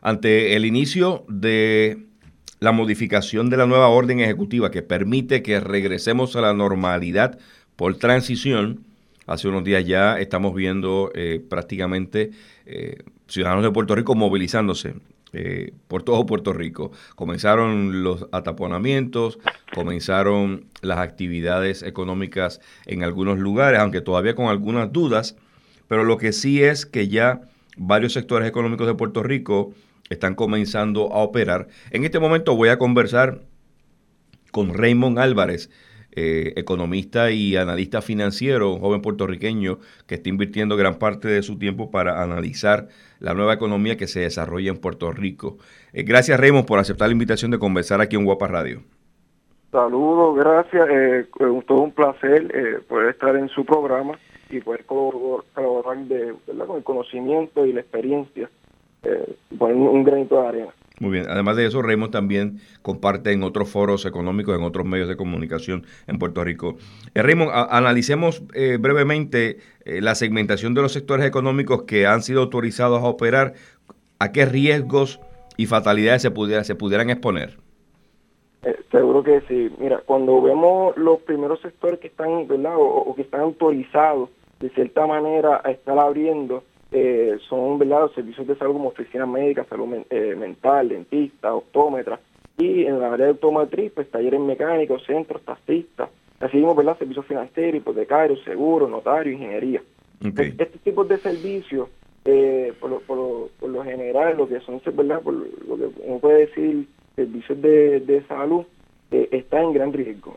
ante el inicio de la modificación de la nueva orden ejecutiva que permite que regresemos a la normalidad por transición, hace unos días ya estamos viendo eh, prácticamente eh, ciudadanos de Puerto Rico movilizándose eh, por todo Puerto Rico. Comenzaron los ataponamientos, comenzaron las actividades económicas en algunos lugares, aunque todavía con algunas dudas, pero lo que sí es que ya varios sectores económicos de Puerto Rico están comenzando a operar. En este momento voy a conversar con Raymond Álvarez, eh, economista y analista financiero, un joven puertorriqueño que está invirtiendo gran parte de su tiempo para analizar la nueva economía que se desarrolla en Puerto Rico. Eh, gracias Raymond por aceptar la invitación de conversar aquí en Guapa Radio. Saludos, gracias. Eh, todo un placer eh, poder estar en su programa y poder colaborar de, con el conocimiento y la experiencia eh, un granito de arena. Muy bien. Además de eso, Raymond también comparte en otros foros económicos, en otros medios de comunicación en Puerto Rico. Eh, Raymond, analicemos eh, brevemente eh, la segmentación de los sectores económicos que han sido autorizados a operar. ¿A qué riesgos y fatalidades se, pudiera, se pudieran exponer? Que sí. Mira, cuando vemos los primeros sectores que están, ¿verdad? o que están autorizados de cierta manera a estar abriendo, eh, son ¿verdad? servicios de salud como oficinas médicas, salud eh, mental, dentista, optómetra, y en la área de automatriz, pues talleres mecánicos, centros, taxistas, así mismo ¿verdad? servicios financieros, hipotecarios, seguros, notarios, ingeniería. Este tipo de servicios, eh, por, lo, por, lo, general, lo que son, ¿verdad? Por lo que uno puede decir, servicios de, de salud, eh, están en gran riesgo.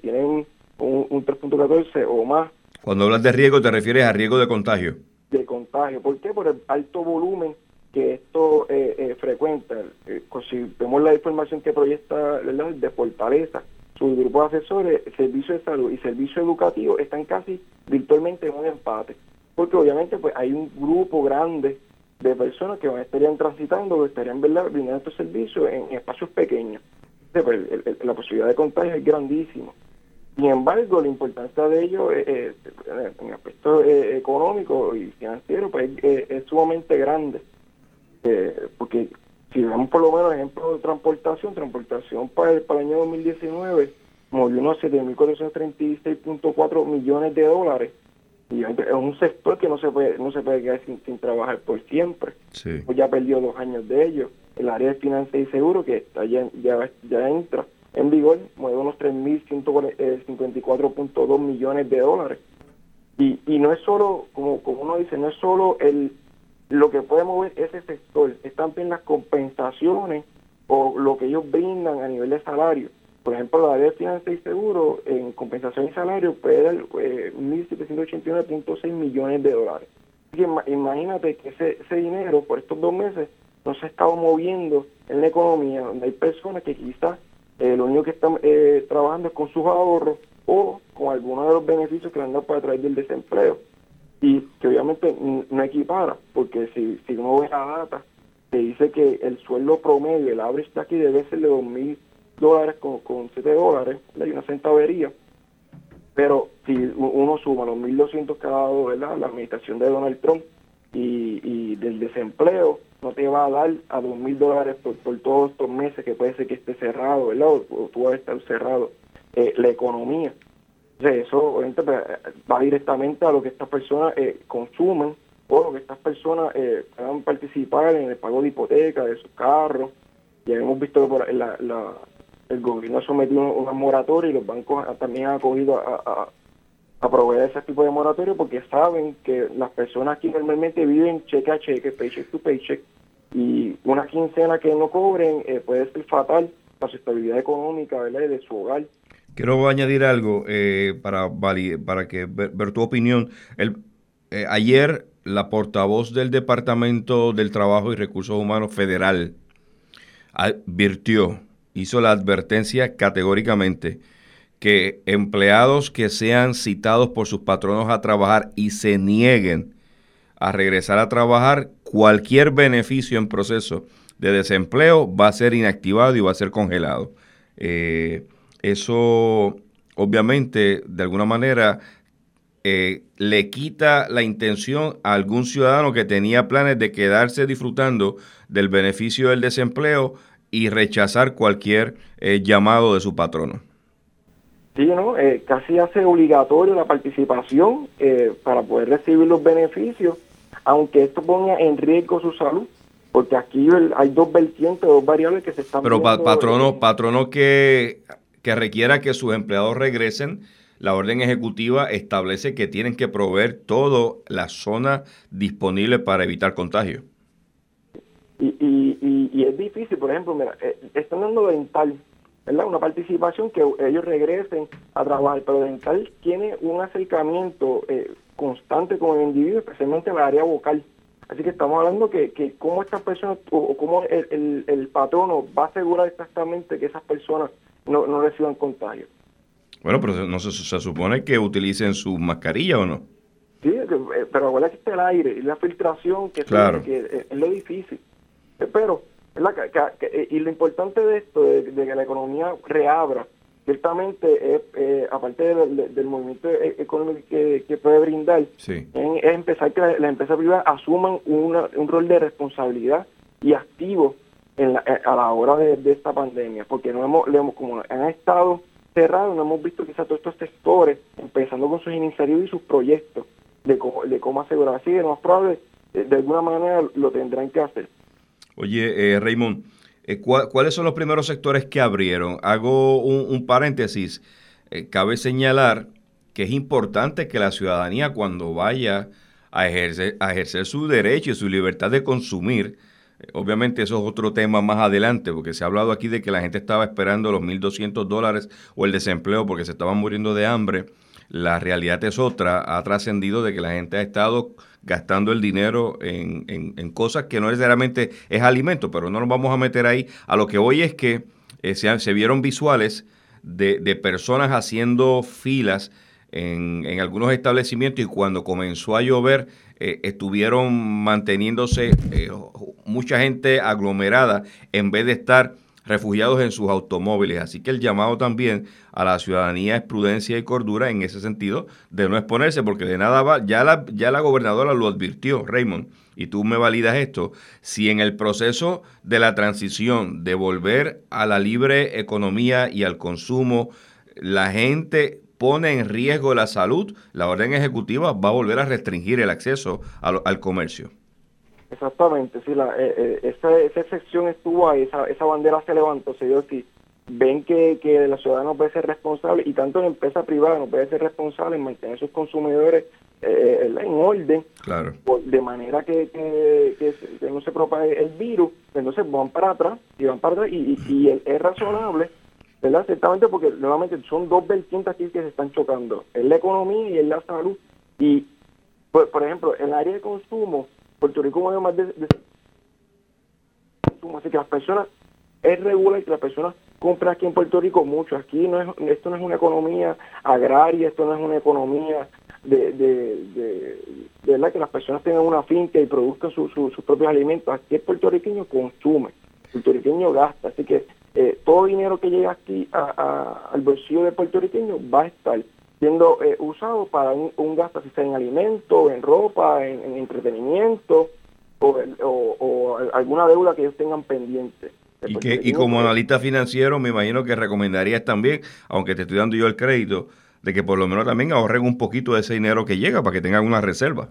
tienen un, un 3.14 o más. Cuando hablas de riesgo, te refieres a riesgo de contagio de contagio. ¿Por qué? Por el alto volumen que esto eh, eh frecuenta. Eh, si vemos la información que proyecta de Fortaleza, su grupo de asesores, servicio de salud y servicio educativo están casi virtualmente en un empate. Porque obviamente pues hay un grupo grande de personas que estarían transitando o estarían brindando estos servicios en, espacios pequeños. Pues, la posibilidad de contagio es grandísima. Sin embargo, la importancia de ello eh, eh, en el aspecto eh, económico y financiero pues, es sumamente grande. porque si vemos por lo menos ejemplo de transportación, transportación para el, para el año 2019 movió unos 7.436.4 millones de dólares y es un sector que no se puede no se puede quedar sin, trabajar por siempre. Pues ya perdió dos años de ello. El área de finanzas y seguro que está ya, ya, entra en vigor mueve unos 3.154.2 millones de dólares. Y, y no es solo, como, como uno dice, no es solo el lo que puede mover ese sector, es también las compensaciones o lo que ellos brindan a nivel de salario. Por ejemplo, la área de finanzas y seguro en compensación y salario puede dar eh, 1.789.6 millones de dólares. imagínate que ese dinero por estos dos meses no se ha estado moviendo en la economía, donde hay personas que quizás eh, lo único que están eh, trabajando es con sus ahorros o con algunos de los beneficios que le han dado para traer del desempleo. Y que obviamente no equipara, porque si, si uno ve la data, se dice que el sueldo promedio, el average de aquí debe ser de dos mil dólares con, con 7 dólares, hay una centavería. Pero si uno suma los 1.200 que ha dado ¿verdad? la administración de Donald Trump y del desempleo, no te va a dar a dos mil dólares por, todos estos meses que puede ser que esté cerrado, ¿verdad? O, tú vas a estar cerrado eh, la economía. eso obviamente pues, va directamente a lo que estas personas eh, consumen o lo que estas personas eh, puedan participar en el pago de hipoteca de sus carros. Ya hemos visto que por la, el gobierno ha sometido una moratoria y los bancos también han acogido a proveer ese tipo de moratorio porque saben que las personas aquí normalmente viven cheque a cheque, paycheck to paycheck, y una quincena que no cobren eh, puede ser fatal para su estabilidad económica ¿verdad? de su hogar. Quiero añadir algo eh, para, para que ver, tu opinión. Eh, ayer la portavoz del Departamento del Trabajo y Recursos Humanos Federal advirtió, hizo la advertencia categóricamente que empleados que sean citados por sus patronos a trabajar y se nieguen a regresar a trabajar, cualquier beneficio en proceso de desempleo va a ser inactivado y va a ser congelado. Eh, eso, obviamente, de alguna manera, eh, le quita la intención a algún ciudadano que tenía planes de quedarse disfrutando del beneficio del desempleo y rechazar cualquier eh, llamado de su patrono. Sí, ¿no? Eh, casi hace obligatorio la participación para poder recibir los beneficios, aunque esto ponga en riesgo su salud, porque aquí hay dos vertientes, dos variables que se están... Pero patrono, patrono que, que requiera que sus empleados regresen, la orden ejecutiva establece que tienen que proveer toda la zona disponible para evitar contagio. Y, y, y, es difícil, por ejemplo, mira, eh, están dando dental, ¿verdad? Una participación que ellos regresen a trabajar, pero dental tiene un acercamiento eh, constante con el individuo, especialmente en la área vocal. Así que estamos hablando que, que cómo estas personas, o cómo el, el, patrono va a asegurar exactamente que esas personas no, no reciban contagio. Bueno, pero no se, se supone que utilicen su mascarilla o no. Sí, eh, pero acuérdate que está el aire y la filtración, que, es, lo difícil. Eh, pero, eh, y lo importante de esto, de, que la economía reabra, ciertamente, es, aparte del movimiento económico que, puede brindar, es, empezar que las empresas privadas asuman un rol de responsabilidad y activo en a la hora de, esta pandemia, porque no hemos, hemos como han estado cerrado, no hemos visto quizás todos estos sectores empezando con sus iniciativas y sus proyectos de cómo, de cómo asegurar. Así que lo más probable, eh, de alguna manera lo tendrán que hacer. Oye, eh, Raymond, eh, ¿cuáles son los primeros sectores que abrieron? Hago un, paréntesis. Eh, cabe señalar que es importante que la ciudadanía cuando vaya a ejercer, a ejercer su derecho y su libertad de consumir, Obviamente eso es otro tema más adelante, porque se ha hablado aquí de que la gente estaba esperando los 1.200 dólares o el desempleo porque se estaban muriendo de hambre. La realidad es otra, ha trascendido de que la gente ha estado gastando el dinero en, en, cosas que no necesariamente es alimento, pero no nos vamos a meter ahí. A lo que hoy es que eh, se, se, vieron visuales de, de personas haciendo filas en, en, algunos establecimientos y cuando comenzó a llover eh, estuvieron manteniéndose eh, mucha gente aglomerada en vez de estar refugiados en sus automóviles. Así que el llamado también a la ciudadanía es prudencia y cordura en ese sentido de no exponerse, porque de nada va, ya la, ya la gobernadora lo advirtió, Raymond, y tú me validas esto, si en el proceso de la transición de volver a la libre economía y al consumo, la gente pone en riesgo la salud, la orden ejecutiva va a volver a restringir el acceso al, comercio. Exactamente, sí, la, eh, eh, esa, esa excepción estuvo ahí, esa, esa bandera se levantó, se dio aquí. Ven que, que la ciudadana no puede ser responsable y tanto la empresa privada no puede ser responsable en mantener a sus consumidores eh, en orden, claro. de manera que, que, no se propague el virus, entonces van para atrás y van para atrás y, y es razonable ¿verdad? Ciertamente porque nuevamente son dos vertientes aquí que se están chocando, es la economía y es la salud. Y, por, por ejemplo, el área de consumo, Puerto Rico mueve más de, consumo, así que las personas, es regular que las personas compran aquí en Puerto Rico mucho. Aquí no es, esto no es una economía agraria, esto no es una economía de, de, de, verdad que las personas tengan una finca y produzcan sus propios alimentos. Aquí el puertorriqueño consume, el puertorriqueño gasta, así que eh, todo dinero que llega aquí al bolsillo del puertorriqueño va a estar siendo eh, usado para un, gasto, si sea en alimentos, en ropa, en, entretenimiento o, alguna deuda que ellos tengan pendiente. Y, que, y como analista financiero me imagino que recomendarías también, aunque te estoy dando yo el crédito, de que por lo menos también ahorren un poquito de ese dinero que llega para que tengan una reserva.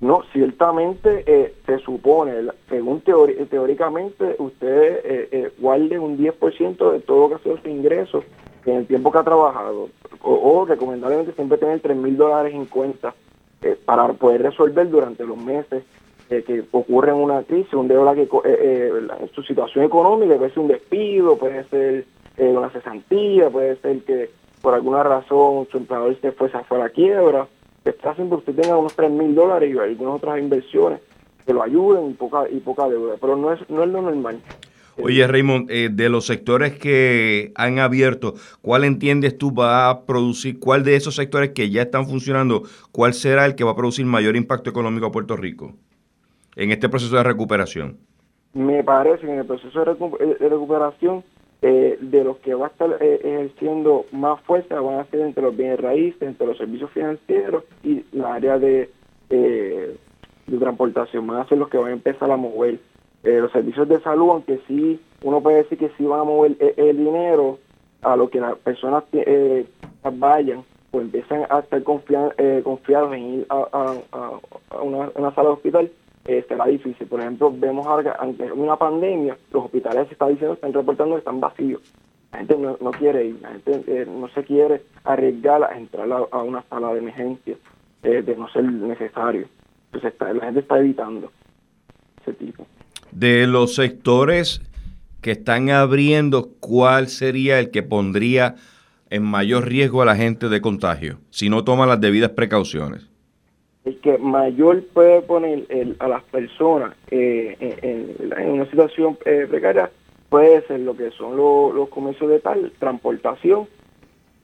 No, ciertamente eh, se supone, según teóricamente, usted eh, eh, guarde un 10% de todo que ha sido su ingreso en el tiempo que ha trabajado. O, recomendablemente siempre tener 3 mil dólares en cuenta eh, para poder resolver durante los meses que ocurre una crisis, un deuda que en su situación económica, puede ser un despido, puede ser una cesantía, puede ser que por alguna razón su empleador se fuese a la quiebra está haciendo usted tenga unos 3 mil dólares y algunas otras inversiones que lo ayuden y poca, y poca deuda, pero no es, no es lo normal. Oye, Raymond, eh, de los sectores que han abierto, ¿cuál entiendes tú va a producir, cuál de esos sectores que ya están funcionando, cuál será el que va a producir mayor impacto económico a Puerto Rico en este proceso de recuperación? Me parece que en el proceso de, recuperación eh, de los que va a estar eh, ejerciendo más fuerza van a ser entre los bienes raíces, entre los servicios financieros y la área de, de transportación. Van a ser los que van a empezar a mover los servicios de salud, aunque sí, uno puede decir que sí van a mover el, dinero a lo que las personas vayan pues empiezan a estar confiados en ir a, una, una, sala de hospital eh, será difícil. Por ejemplo, vemos ahora que una pandemia, los hospitales se está diciendo, están reportando que están vacíos. La gente no, quiere ir, la gente eh, no se quiere arriesgar a entrar a, una sala de emergencia eh, de no ser necesario. Entonces la gente está evitando ese tipo. De los sectores que están abriendo, ¿cuál sería el que pondría en mayor riesgo a la gente de contagio si no toma las debidas precauciones? el que mayor puede poner a las personas eh, en, una situación eh, precaria puede ser lo que son los comercios de tal, transportación,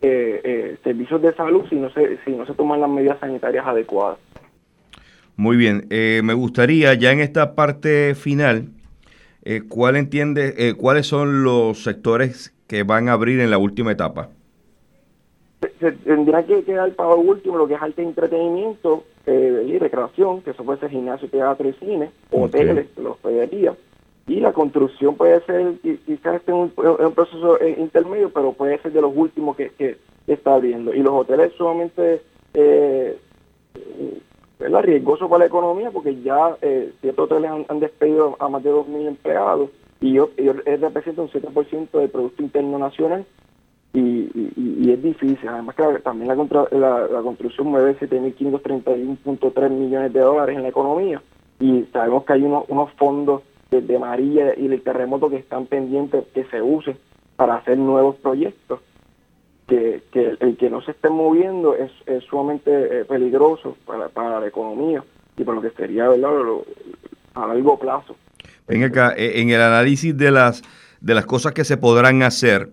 eh, servicios de salud si no se si no se toman las medidas sanitarias adecuadas. Muy bien, me gustaría ya en esta parte final, ¿cuál entiende, cuáles son los sectores que van a abrir en la última etapa? se tendrá que quedar para último lo que es arte entretenimiento eh, y recreación, que eso puede ser gimnasio, teatro y cine, hoteles, los hospedería. Y la construcción puede ser, quizás esté en un, proceso eh, intermedio, pero puede ser de los últimos que, que está abriendo. Y los hoteles sumamente eh, riesgoso para la economía porque ya eh, ciertos hoteles han, despedido a más de 2.000 empleados y ellos, representan un 7% del Producto Interno Nacional y, es difícil. Además que también la, la, construcción mueve 7.531.3 millones de dólares en la economía y sabemos que hay unos, unos fondos de, María y el terremoto que están pendientes que se usen para hacer nuevos proyectos. Que, que el que no se esté moviendo es, sumamente eh, peligroso para, para la economía y para lo que sería ¿verdad? a largo plazo. Venga acá, eh, en el análisis de las, de las cosas que se podrán hacer,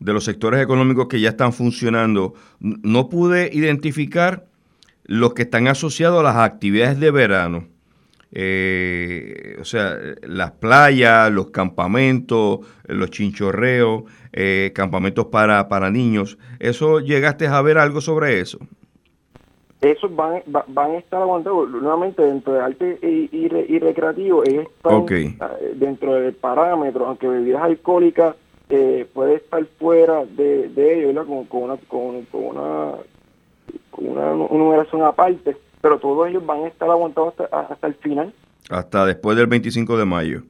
de los sectores económicos que ya están funcionando, no pude identificar los que están asociados a las actividades de verano. Eh, o sea, las playas, los campamentos, los chinchorreos, eh, campamentos para, para niños. ¿Eso llegaste a ver algo sobre eso? Esos van, van a estar aguantados nuevamente dentro de arte y, y, recreativo. Ellos están dentro del parámetro, aunque bebidas alcohólicas eh, puede estar fuera de, de ello, ¿verdad? Con, con, una, con, con una, con una, numeración aparte, pero todos ellos van a estar aguantados hasta, hasta el final. Hasta después del 25 de mayo.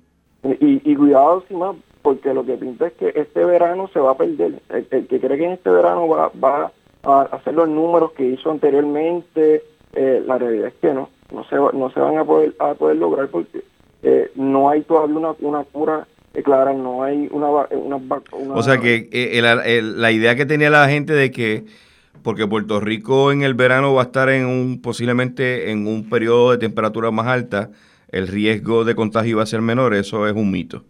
Y, y cuidado, sin más, porque lo que pinta es que este verano se va a perder. El, que cree que en este verano va, va a hacer los números que hizo anteriormente, eh, la realidad es que no, no se, no se van a poder, a poder lograr porque eh, no hay todavía una, una cura eh, claro, no hay una, una, O sea que eh, la idea que tenía la gente de que, porque Puerto Rico en el verano va a estar en un posiblemente en un periodo de temperatura más alta, el riesgo de contagio va a ser menor, eso es un mito.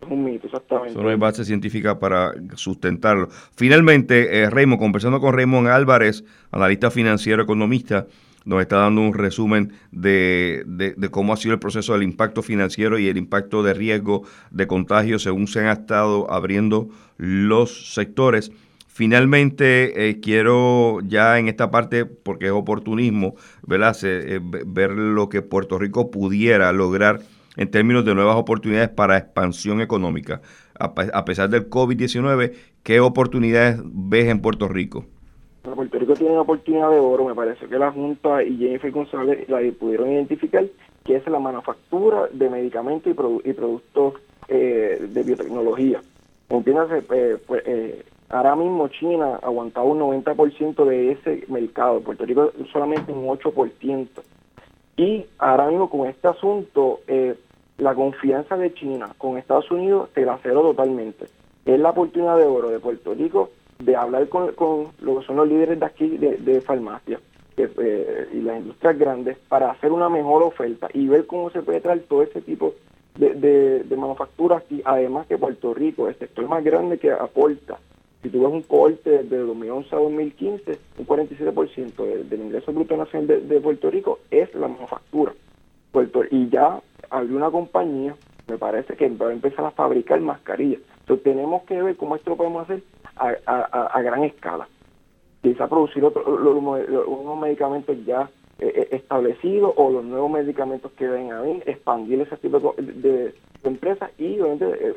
Es un mito, exactamente. Eso no hay base científica para sustentarlo. Finalmente, eh, Raymond, conversando con Raymond Álvarez, analista financiero, economista, nos está dando un resumen de, de, cómo ha sido el proceso del impacto financiero y el impacto de riesgo de contagio según se han estado abriendo los sectores. Finalmente, eh, quiero ya en esta parte, porque es oportunismo, ¿verdad? Eh, ver lo que Puerto Rico pudiera lograr en términos de nuevas oportunidades para expansión económica. a pesar del COVID-19, ¿qué oportunidades ves en Puerto Rico? Puerto Rico tiene una oportunidad de oro, me parece que la Junta y Jennifer González la pudieron identificar, que es la manufactura de medicamentos y, productos eh, de biotecnología. Entiéndase, eh, pues, eh, ahora mismo China aguantaba un 90% de ese mercado, Puerto Rico solamente un 8%. Y ahora mismo con este asunto, la confianza de China con Estados Unidos se la cero totalmente. Es la oportunidad de oro de Puerto Rico de hablar con, con lo que son los líderes de aquí de, farmacia eh, y las industrias grandes para hacer una mejor oferta y ver cómo se puede traer todo ese tipo de, de, de manufactura aquí, además que Puerto Rico, el sector más grande que aporta. Si tú ves un corte desde 2011 a 2015, un 47% del ingreso bruto nacional de, Puerto Rico es la manufactura. Puerto, y ya hay una compañía, me parece que va a empezar a fabricar mascarillas. Entonces tenemos que ver cómo esto lo podemos hacer a, gran escala. Quizá producir otro, unos medicamentos ya eh, eh, establecidos o los nuevos medicamentos que ven ahí, expandir ese tipo de, empresas y obviamente eh,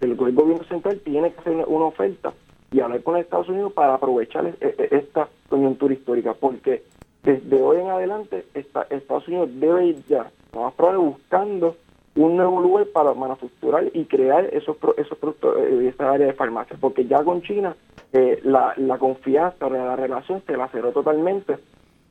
el gobierno central tiene que hacer una oferta y hablar con Estados Unidos para aprovechar esta coyuntura histórica, porque desde hoy en adelante Estados Unidos debe ir ya, más probable, buscando un nuevo lugar para manufacturar y crear esos, esos productos de esa área de farmacia, porque ya con China eh, la, la confianza, la relación se laceró totalmente.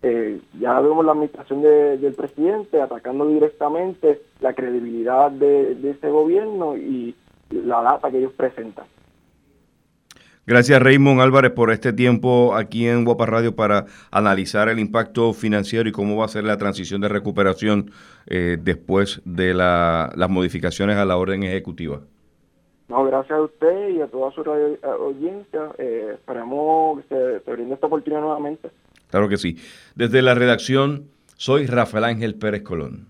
Eh, ya vemos la administración del presidente atacando directamente la credibilidad de ese gobierno y la data que ellos presentan. Gracias Raymond Álvarez por este tiempo aquí en Guapa Radio para analizar el impacto financiero y cómo va a ser la transición de recuperación eh, después de las modificaciones a la orden ejecutiva. No, gracias a usted y a toda su audiencia. Eh, esperamos que se, brinde esta oportunidad nuevamente. Claro que sí. Desde la redacción, soy Rafael Ángel Pérez Colón.